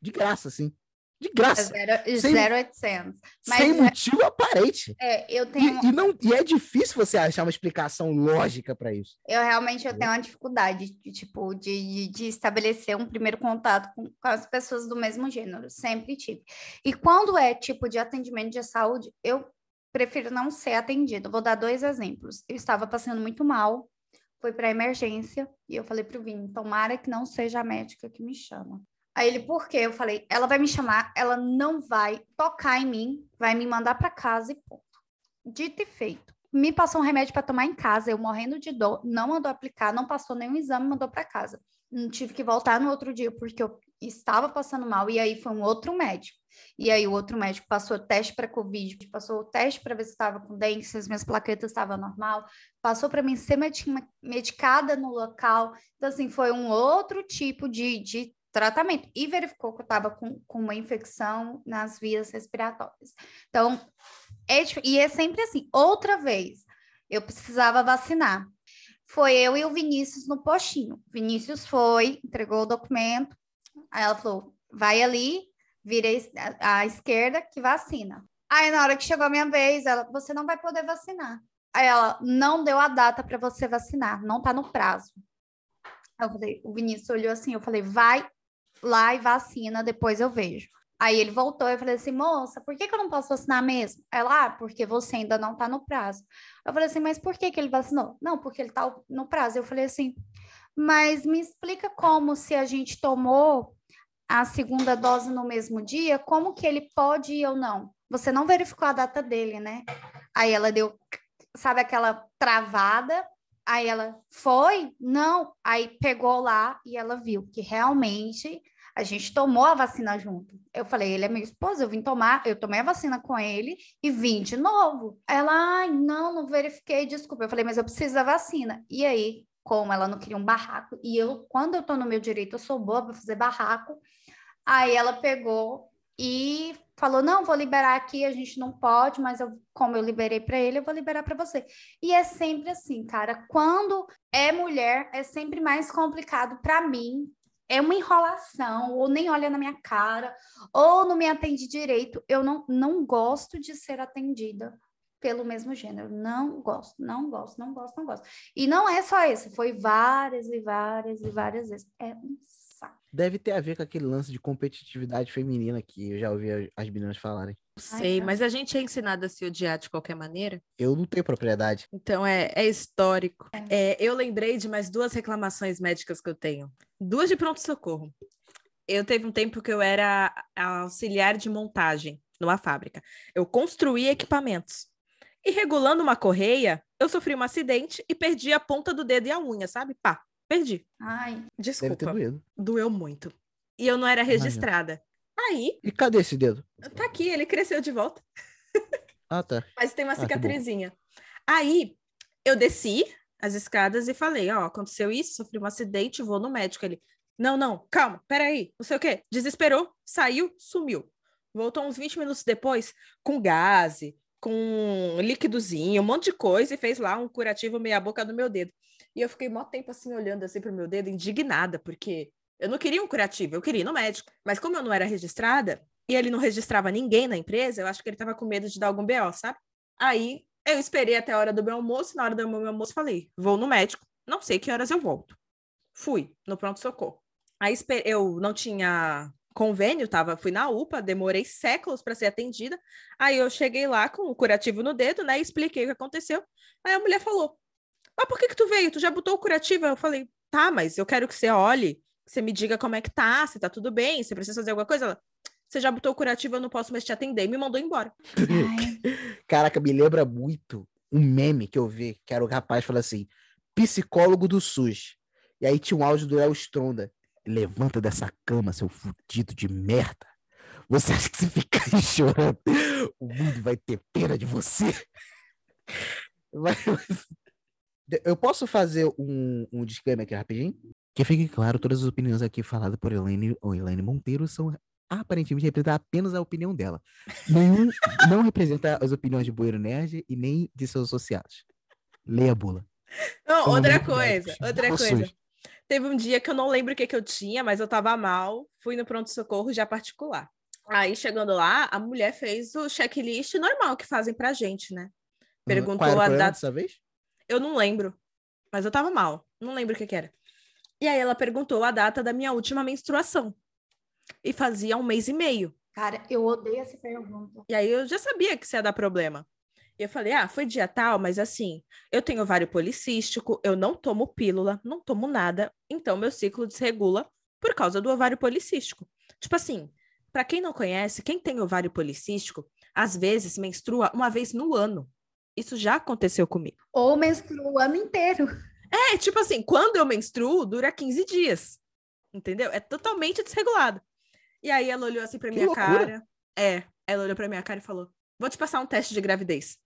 de graça, assim. De É graça. zero, Sem- zero 800. Mas sem é- motivo aparente. é, eu E, tenho, e não, e é difícil você achar uma explicação lógica pra isso. eu realmente eu tenho uma dificuldade de, tipo, de, de, de estabelecer um primeiro contato com, com as pessoas do mesmo gênero, sempre tive. E quando é tipo de atendimento de saúde, eu prefiro não ser atendida. Vou dar dois exemplos. Eu estava passando muito mal, fui para emergência e eu falei para o Vini, tomara que não seja a médica que me chama. Aí ele, por quê? Eu falei, ela vai me chamar, ela não vai tocar em mim, vai me mandar para casa e ponto. Dito e feito. Me passou um remédio para tomar em casa, eu morrendo de dor, não mandou aplicar, não passou nenhum exame, mandou para casa. Não tive que voltar no outro dia porque eu estava passando mal e aí foi um outro médico. E aí o outro médico passou o teste para covid, passou o teste para ver se estava com dengue, se as minhas plaquetas estavam normal, passou para mim ser medi- medicada no local. Então assim, foi um outro tipo de, de tratamento e verificou que eu estava com, com uma infecção nas vias respiratórias. Então, é, e é sempre assim. Outra vez, eu precisava vacinar. Foi eu e o Vinícius no postinho. Vinícius foi, entregou o documento. Aí ela falou: vai ali, vira à esquerda que vacina. Aí na hora que chegou a minha vez, ela: você não vai poder vacinar. Aí ela não deu a data para você vacinar, não tá no prazo. Eu falei, o Vinícius olhou assim, eu falei, vai lá e vacina, depois eu vejo. Aí ele voltou eu falei assim, moça, por que, que eu não posso vacinar mesmo? Ela, ah, porque você ainda não tá no prazo. Eu falei assim, mas por que, que ele vacinou? Não, porque ele tá no prazo. Eu falei assim, mas me explica como se a gente tomou a segunda dose no mesmo dia, como que ele pode ir ou não? Você não verificou a data dele, né? Aí ela deu, sabe aquela travada? Aí ela foi? Não. Aí pegou lá e ela viu que realmente a gente tomou a vacina junto. Eu falei, ele é meu esposo, eu vim tomar, eu tomei a vacina com ele e vim de novo. Ela, ai, não, não verifiquei, desculpa. Eu falei, mas eu preciso da vacina. E aí, como ela não queria um barraco, e eu, quando eu tô no meu direito, eu sou boa para fazer barraco. Aí ela pegou e falou: não, vou liberar aqui, a gente não pode, mas eu, como eu liberei para ele, eu vou liberar para você. E é sempre assim, cara. Quando é mulher, é sempre mais complicado para mim. É uma enrolação, ou nem olha na minha cara, ou não me atende direito. Eu não, não gosto de ser atendida pelo mesmo gênero. Não gosto, não gosto, não gosto, não gosto. E não é só esse, foi várias e várias e várias vezes. É um saco. Deve ter a ver com aquele lance de competitividade feminina que eu já ouvi as- as meninas falarem. Sei, mas a gente é ensinado a se odiar de qualquer maneira. Eu não tenho propriedade. Então é, é histórico. É, eu lembrei de mais duas reclamações médicas que eu tenho. Duas de pronto-socorro. Eu teve um tempo que eu era auxiliar de montagem numa fábrica. Eu construía equipamentos. E regulando uma correia, eu sofri um acidente e perdi a ponta do dedo e a unha, sabe? Pá, perdi. Ai, Deve ter Desculpa. doído. Doeu muito. E eu não era registrada. Aí, E cadê esse dedo? tá aqui, ele cresceu de volta. Ah, tá. Mas tem uma Ah, bom. cicatrizinha. Aí eu desci as escadas e falei: Ó, aconteceu isso, sofri um acidente, vou no médico. Ele: Não, não, calma, peraí, não sei o quê. Desesperou, saiu, sumiu. Voltou uns 20 minutos depois com gase, com líquidozinho, um monte de coisa e fez lá um curativo meia-boca no meu dedo. E eu fiquei mó tempo assim, olhando assim pro meu dedo, indignada, porque eu não queria um curativo, eu queria ir no médico. Mas como eu não era registrada, e ele não registrava ninguém na empresa, eu acho que ele tava com medo de dar algum BO, sabe? Aí eu esperei até a hora do meu almoço, na hora do meu almoço falei, vou no médico, não sei que horas eu volto. Fui no pronto-socorro. Aí eu não tinha convênio, tava, fui na UPA, demorei séculos para ser atendida. Aí eu cheguei lá com o curativo no dedo, né? Expliquei o que aconteceu. Aí a mulher falou: Mas por que que tu veio? Tu já botou o curativo? Eu falei: Tá, mas eu quero que você olhe, que você me diga como é que tá, se tá tudo bem, se precisa fazer alguma coisa. Ela, você já botou o curativo, eu não posso mais te atender. E me mandou embora. Caraca, me lembra muito um meme que eu vi, que era o rapaz falando assim, psicólogo do SUS. E aí tinha um áudio do Léo Stronda. Levanta dessa cama, seu fudido de merda. Você acha que se ficar aí chorando, o mundo vai ter pena de você? Vai- Eu posso fazer um, um disclaimer aqui rapidinho? Que fique claro, todas as opiniões aqui faladas por Elaine, ou Elaine Monteiro são aparentemente representar apenas a opinião dela. Nenhum não representa as opiniões de Bueiro Nerd e nem de seus associados. Leia a bula. Não, outra coisa, outra possui. coisa. Teve um dia que eu não lembro o que, que eu tinha, mas eu tava mal, fui no pronto-socorro já particular. Aí, chegando lá, a mulher fez o checklist normal que fazem pra gente, né? Perguntou Qual era o a data. dessa vez? Eu não lembro, mas eu tava mal, não lembro o que, que era. E aí ela perguntou a data da minha última menstruação. E fazia um mês e meio. Cara, eu odeio essa pergunta. E aí eu já sabia que isso ia dar problema. E eu falei, ah, foi dia tal, mas assim, eu tenho ovário policístico, eu não tomo pílula, não tomo nada, então meu ciclo desregula por causa do ovário policístico. Tipo assim, pra quem não conhece, quem tem ovário policístico, às vezes menstrua uma vez no ano. Isso já aconteceu comigo. Ou menstrua o ano inteiro. É, tipo assim, quando eu menstruo, dura 15 dias. Entendeu? É totalmente desregulado. E aí ela olhou assim pra Que minha loucura. cara. É, ela olhou pra minha cara e falou: Vou te passar um teste de gravidez.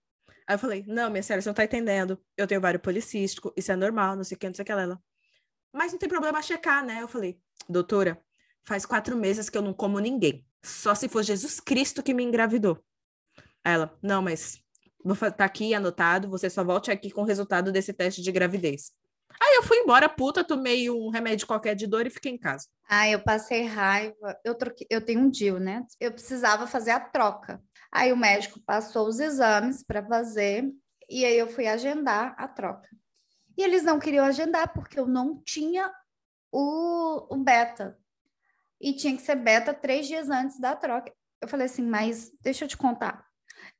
Aí eu falei: Não, minha senhora, você não tá entendendo. Eu tenho ovário policístico, isso é normal, não sei o que, não sei o que. Ela, mas não tem problema checar, né? Eu falei: Doutora, faz quatro meses que eu não como ninguém. Só se for Jesus Cristo que me engravidou. Aí ela: Não, mas vou tá aqui anotado, você só volte aqui com o resultado desse teste de gravidez. Aí eu fui embora, puta, tomei um remédio qualquer de dor e fiquei em casa. Ah, eu passei raiva. Eu, troquei, eu tenho um DIU, né? Eu precisava fazer a troca. Aí o médico passou os exames para fazer e aí eu fui agendar a troca. E eles não queriam agendar porque eu não tinha o, o beta. E tinha que ser beta três dias antes da troca. Eu falei assim, mas deixa eu te contar.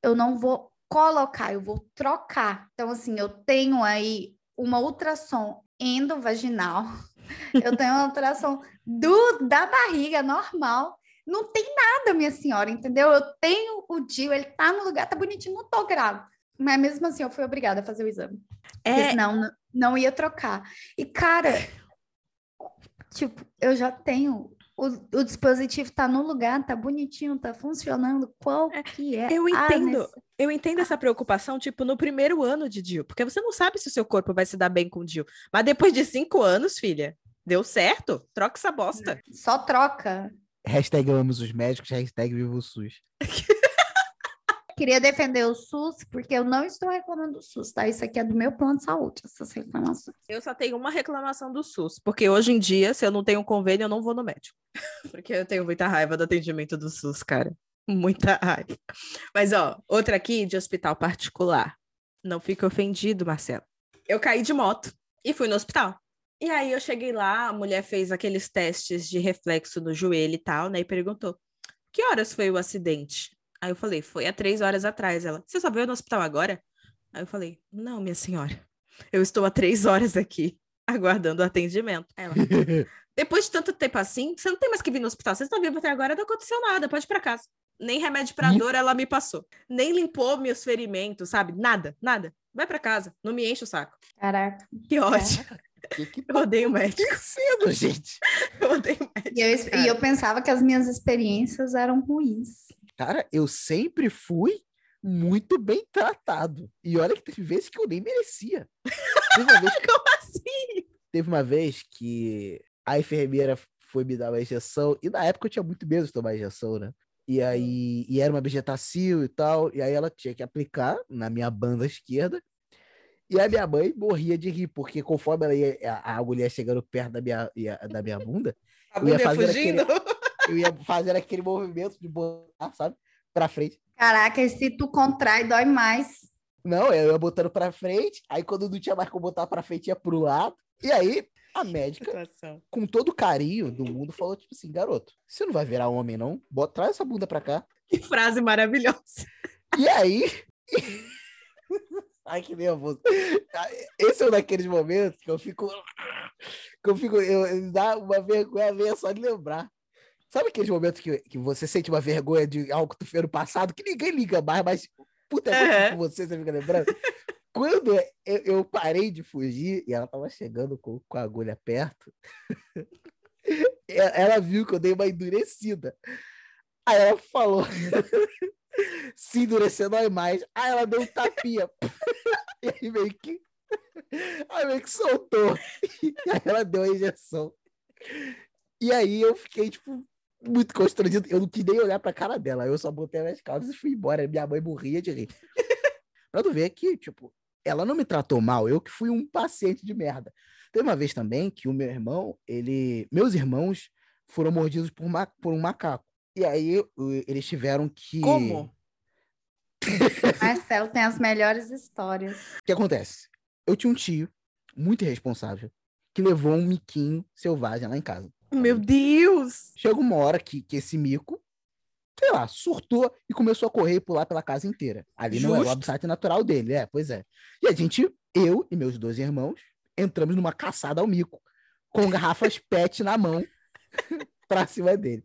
Eu não vou colocar, eu vou trocar. Então, assim, eu tenho aí uma ultrassom endovaginal. Eu tenho uma ultrassom do, da barriga normal. Não tem nada, minha senhora, entendeu? Eu tenho o DIU, ele tá no lugar, tá bonitinho, não tô grávida. Mas mesmo assim, eu fui obrigada a fazer o exame. Porque É, senão não, não ia trocar. E, cara, tipo, eu já tenho. O, o dispositivo tá no lugar, tá bonitinho, tá funcionando. Qual que é? eu a entendo. nece- Eu entendo essa preocupação, tipo, no primeiro ano de DIU, porque você não sabe se o seu corpo vai se dar bem com DIU. Mas depois de cinco anos, filha, deu certo? Troca essa bosta. Só troca. Hashtag amamos os médicos, hashtag viva o SUS. Queria defender o SUS, porque eu não estou reclamando do SUS, tá? Isso aqui é do meu plano de saúde, essas reclamações. Eu só tenho uma reclamação do SUS, porque hoje em dia, se eu não tenho convênio, eu não vou no médico. porque eu tenho muita raiva do atendimento do SUS, cara. Muita raiva. Mas, ó, outra aqui de hospital particular. Não fique ofendido, Marcelo. Eu caí de moto e fui no hospital. E aí eu cheguei lá, a mulher fez aqueles testes de reflexo no joelho e tal, né? E perguntou: que horas foi o acidente? Aí eu falei, foi há três horas atrás. Ela, você só veio no hospital agora? Aí eu falei, não, minha senhora, eu estou há três horas aqui, aguardando o atendimento. Ela, depois de tanto tempo assim, você não tem mais que vir no hospital, você está vivo até agora, não aconteceu nada, pode ir para casa. Nem remédio para dor ela me passou. Nem limpou meus ferimentos, sabe? Nada, nada. Vai para casa, não me enche o saco. Caraca. Que ótimo. Que que Eu odeio médico. acontecendo, gente? Eu odeio médico. E eu, e eu pensava que as minhas experiências eram ruins. Cara, eu sempre fui muito bem tratado. E olha que teve vezes que eu nem merecia. Teve uma vez, Como assim? teve uma vez que a enfermeira foi me dar uma injeção, e na época eu tinha muito medo de tomar injeção, né? E aí, e era uma begetacil e tal, e aí ela tinha que aplicar na minha banda esquerda. E a minha mãe morria de rir, porque conforme ela ia, a, a agulha ia chegando perto da minha, ia- da minha bunda, A Eu ia fazer fugindo? eu ia fazer aquele movimento de botar, sabe? Pra frente. Caraca, se tu contrai, dói mais. Não, eu ia botando pra frente, aí quando não tinha mais como botar pra frente, ia pro lado. E aí, a médica, Situação. com todo o carinho do mundo, falou tipo assim, garoto, você não vai virar homem, não? Bota, traz essa bunda pra cá. Que frase maravilhosa. E aí... Ai, que nervoso. Esse é um daqueles momentos que eu fico... Que eu fico... Eu, eu- dá uma vergonha ver só de lembrar. Sabe aqueles momentos que, que você sente uma vergonha de algo que tu fez no passado, que ninguém liga mais, mas puta, é Aham. com você, você fica lembrando? Quando eu, eu parei de fugir e ela tava chegando com, com a agulha perto, ela viu que eu dei uma endurecida. Aí ela falou, se endurecer dói mais. Aí ela deu um tapinha. E aí meio que. Aí meio que soltou. E aí ela deu a injeção. E aí eu fiquei, tipo, muito constrangido. Eu não quis nem olhar pra cara dela. Eu só botei as calças e fui embora. Minha mãe morria de rir. pra tu ver que, tipo, ela não me tratou mal. Eu que fui um paciente de merda. Teve uma vez também que o meu irmão, ele. Meus irmãos foram mordidos por, ma... por um macaco. E aí eles tiveram que. Como? Marcelo tem as melhores histórias. O que acontece? Eu tinha um tio, muito irresponsável, que levou um miquinho selvagem lá em casa. Meu Deus! Chega uma hora que, que esse mico, sei lá, surtou e começou a correr e pular pela casa inteira. Ali não é o Justo. habitat natural dele, é, pois é. E a gente, eu e meus dois irmãos, entramos numa caçada ao mico, com garrafas PET na mão, pra cima dele.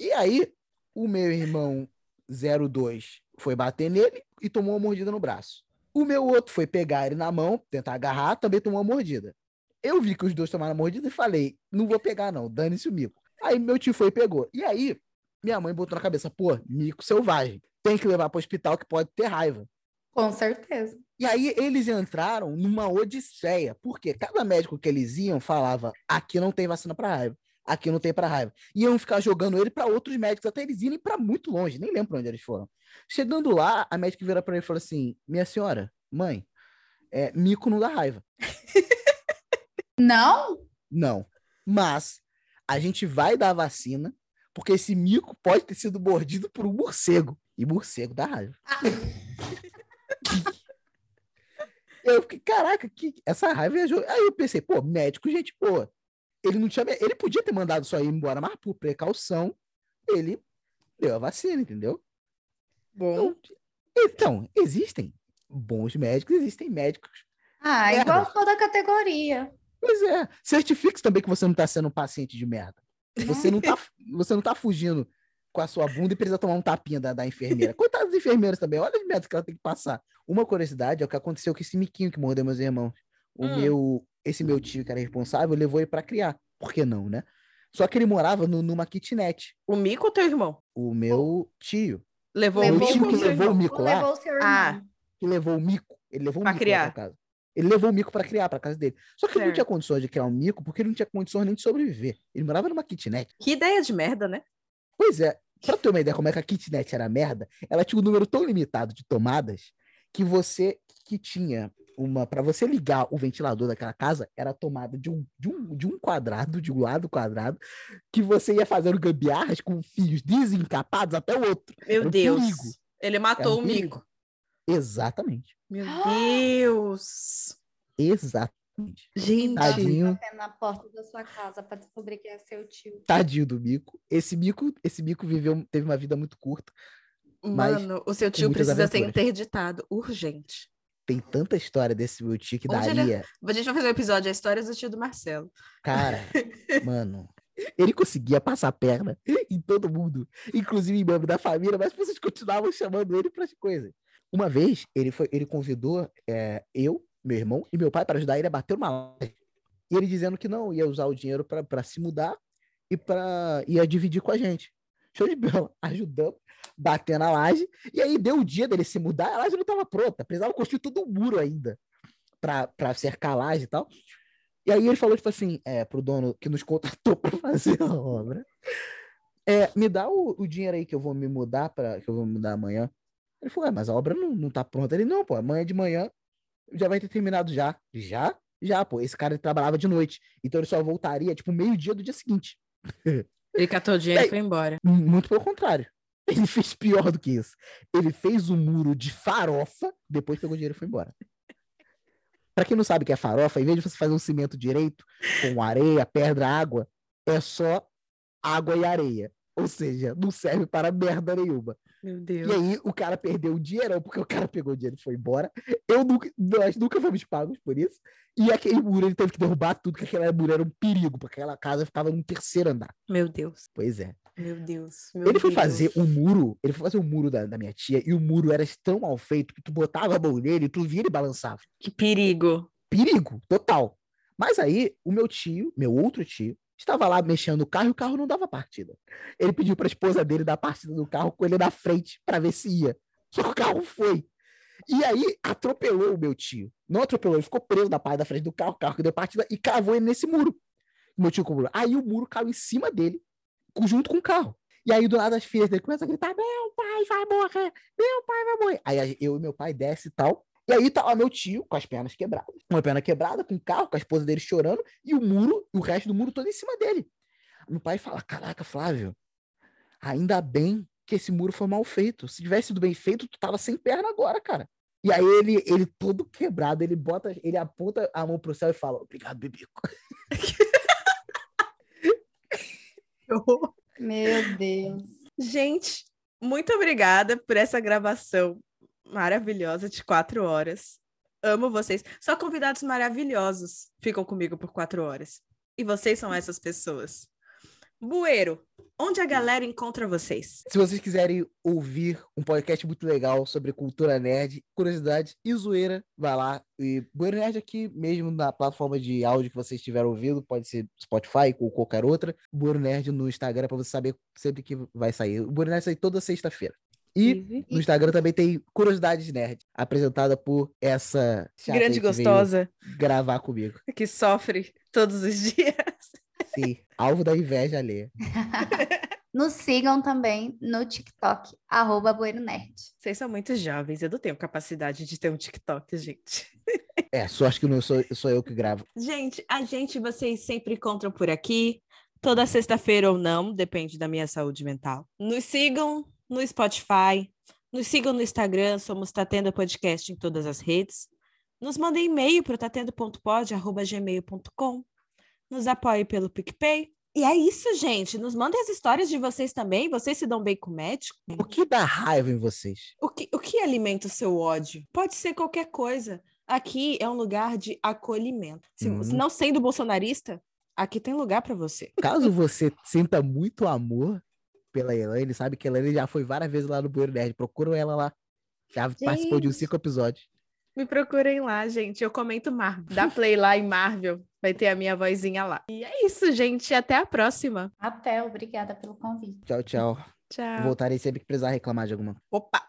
E aí, o meu irmão 02 foi bater nele e tomou uma mordida no braço. O meu outro foi pegar ele na mão, tentar agarrar, também tomou uma mordida. Eu vi que os dois tomaram a mordida e falei, não vou pegar não, dane-se o mico. Aí meu tio foi e pegou. E aí, minha mãe botou na cabeça, pô, mico selvagem. Tem que levar para o hospital que pode ter raiva. Com certeza. E aí eles entraram numa odisseia, porque cada médico que eles iam falava, aqui não tem vacina para raiva, aqui não tem para raiva. E iam ficar jogando ele para outros médicos, até eles irem para muito longe, nem lembro pra onde eles foram. Chegando lá, a médica virou para ele e falou assim, minha senhora, mãe, é, mico não dá raiva. Não? Não. Mas a gente vai dar a vacina, porque esse mico pode ter sido mordido por um morcego. E morcego dá raiva. eu fiquei, caraca, que essa raiva viajou. Aí eu pensei, pô, médico, gente, pô, ele não tinha. Ele podia ter mandado só ir embora, mas por precaução, ele deu a vacina, entendeu? Bom, Então, existem bons médicos, existem médicos Ah, Merda. igual toda categoria. Pois é. Certifique também que você não tá sendo um paciente de merda. Você não tá, você não tá fugindo com a sua bunda e precisa tomar um tapinha da, da enfermeira. Coitadas das enfermeiras também. Olha as merdas que ela tem que passar. Uma curiosidade é o que aconteceu com esse miquinho que mordeu meus irmãos. O Hum. meu, esse meu tio que era responsável levou ele pra criar. Por que não, né? Só que ele morava no- numa kitnet. o Mico ou teu irmão? O meu tio, Levou, Levou o Mico o ou que levou o irmão? mico lá, Levou o seu irmão. Ah. que levou o mico, ele levou o Pra mico lá criar. pra casa. Ele levou o mico pra criar pra casa dele. Só que ele não Certo. tinha condições de criar um mico porque ele não tinha condições nem de sobreviver. Ele morava numa kitnet. Que ideia de merda, né? Pois é, pra ter uma ideia como é que a kitnet era merda, ela tinha um número tão limitado de tomadas que você que tinha uma para você ligar o ventilador daquela casa era tomada de um, de um de um quadrado, de um lado quadrado, que você ia fazendo gambiarras com fios desencapados até o outro. Meu um Deus. perigo. Ele matou um o. Mico. Exatamente. Meu Deus. Exato. Gente, Tadinho. Bater na porta da sua casa para descobrir que é seu tio. Tadinho do Mico. Esse Mico, esse Mico viveu, teve uma vida muito curta. Mano, o seu tio precisa ser aventuras. interditado, urgente. Tem tanta história desse meu tio que Onde ele- daria. A gente vai fazer um episódio, a história do tio do Marcelo. Cara, mano. Ele conseguia passar a perna em todo mundo, inclusive em membro da família, mas as pessoas continuavam chamando ele para as coisas. Uma vez, ele foi, ele convidou é, eu, meu irmão e meu pai para ajudar ele a bater uma laje. E ele dizendo que não, ia usar o dinheiro para se mudar e para ia dividir com a gente. Show de bola, ajudamos, batendo a laje. E aí deu o dia dele se mudar, a laje não estava pronta, precisava construir todo um muro ainda para cercar a laje e tal. E aí ele falou, tipo assim, é, pro dono que nos contratou para fazer a obra. É, me dá o, o dinheiro aí que eu vou me mudar para que eu vou me mudar amanhã. Ele falou, é, mas a obra não, não tá pronta. Ele, não, pô, amanhã de manhã já vai ter terminado já. Já? Já, pô. Esse cara trabalhava de noite. Então ele só voltaria, tipo, meio-dia do dia seguinte. Ele catou o dinheiro e foi embora. Muito pelo contrário. Ele fez pior do que isso. Ele fez um muro de farofa, depois pegou o dinheiro e foi embora. Pra quem não sabe o que é farofa, em vez de você fazer um cimento direito, com areia, pedra, água, é só água e areia. Ou seja, não serve para merda nenhuma. Meu E Deus. aí o cara perdeu o dinheirão, porque o cara pegou o dinheiro e foi embora. Eu nunca, nós nunca fomos pagos por isso. E aquele muro ele teve que derrubar tudo, porque aquele muro era um perigo, porque aquela casa ficava no terceiro andar. Meu Deus. Pois é. Meu Deus. meu Ele foi Deus. fazer um muro, ele foi fazer um muro da, da minha tia, e o muro era tão mal feito que tu botava a mão nele e tu via ele balançava. Que perigo. Perigo, total. Mas aí, o meu tio, meu outro tio, estava lá mexendo no carro e o carro não dava partida. Ele pediu para a esposa dele dar partida no carro com ele na frente para ver se ia. Só que o carro foi. E aí atropelou o meu tio. Não atropelou, ele ficou preso na parte da frente do carro, o carro que deu partida e cavou ele nesse muro. Meu tio com o muro. Aí o muro caiu em cima dele, junto com o carro. E aí do lado das filhas dele começa a gritar: Meu pai vai morrer! Meu pai vai morrer! Aí eu e meu pai desce e tal. E aí tá lá meu tio com as pernas quebradas. Uma perna quebrada, com o carro, com a esposa dele chorando, e o muro, o resto do muro todo em cima dele. Meu pai fala: Caraca, Flávio, ainda bem que esse muro foi mal feito. Se tivesse sido bem feito, tu tava sem perna agora, cara. E aí ele, ele todo quebrado, ele bota, ele aponta a mão pro céu e fala: Obrigado, Bibico. Meu Deus. Gente, muito obrigada por essa gravação maravilhosa de quatro horas. Amo vocês. Só convidados maravilhosos ficam comigo por quatro horas. E vocês são essas pessoas. Bueiro, onde a galera encontra vocês? Se vocês quiserem ouvir um podcast muito legal sobre cultura nerd, curiosidade e zoeira, vai lá. E Bueiro Nerd aqui, mesmo na plataforma de áudio que vocês estiveram ouvindo, pode ser Spotify ou qualquer outra. Bueiro Nerd no Instagram para você saber sempre que vai sair. O Bueiro Nerd sai toda sexta-feira. E no Instagram também tem Curiosidades Nerd, apresentada por essa Grande gostosa gravar comigo. que sofre todos os dias. Sim, alvo da inveja alheia. Nos sigam também no TikTok, arroba Bueiro Nerd. Vocês são muito jovens, eu não tenho capacidade de ter um TikTok, gente. É, sorte que não sou, sou eu que gravo. Gente, a gente vocês sempre encontram por aqui, toda sexta-feira ou não, depende da minha saúde mental. Nos sigam no Spotify, nos sigam no Instagram, somos Tatenda Podcast em todas as redes. Nos mandem e-mail para tatendo.pod.gmail.com. Nos apoie pelo PicPay. E é isso, gente. Nos mandem as histórias de vocês também. Vocês se dão bem com o médico? O que dá raiva em vocês? O que, o que alimenta o seu ódio? Pode ser qualquer coisa. Aqui é um lugar de acolhimento. Se, Uhum. Não sendo bolsonarista, aqui tem lugar para você. Caso você sinta muito amor pela Elaine, sabe que a Elaine já foi várias vezes lá no Bueiro Nerd. Procuram ela lá. Já participou de uns Gente. cinco episódios. Me procurem lá, gente. Eu comento Marvel. Dá play lá em Marvel. Vai ter a minha vozinha lá. E é isso, gente. Até a próxima. Até, obrigada pelo convite. Tchau, tchau. Tchau. Voltarei sempre que precisar reclamar de alguma Opa!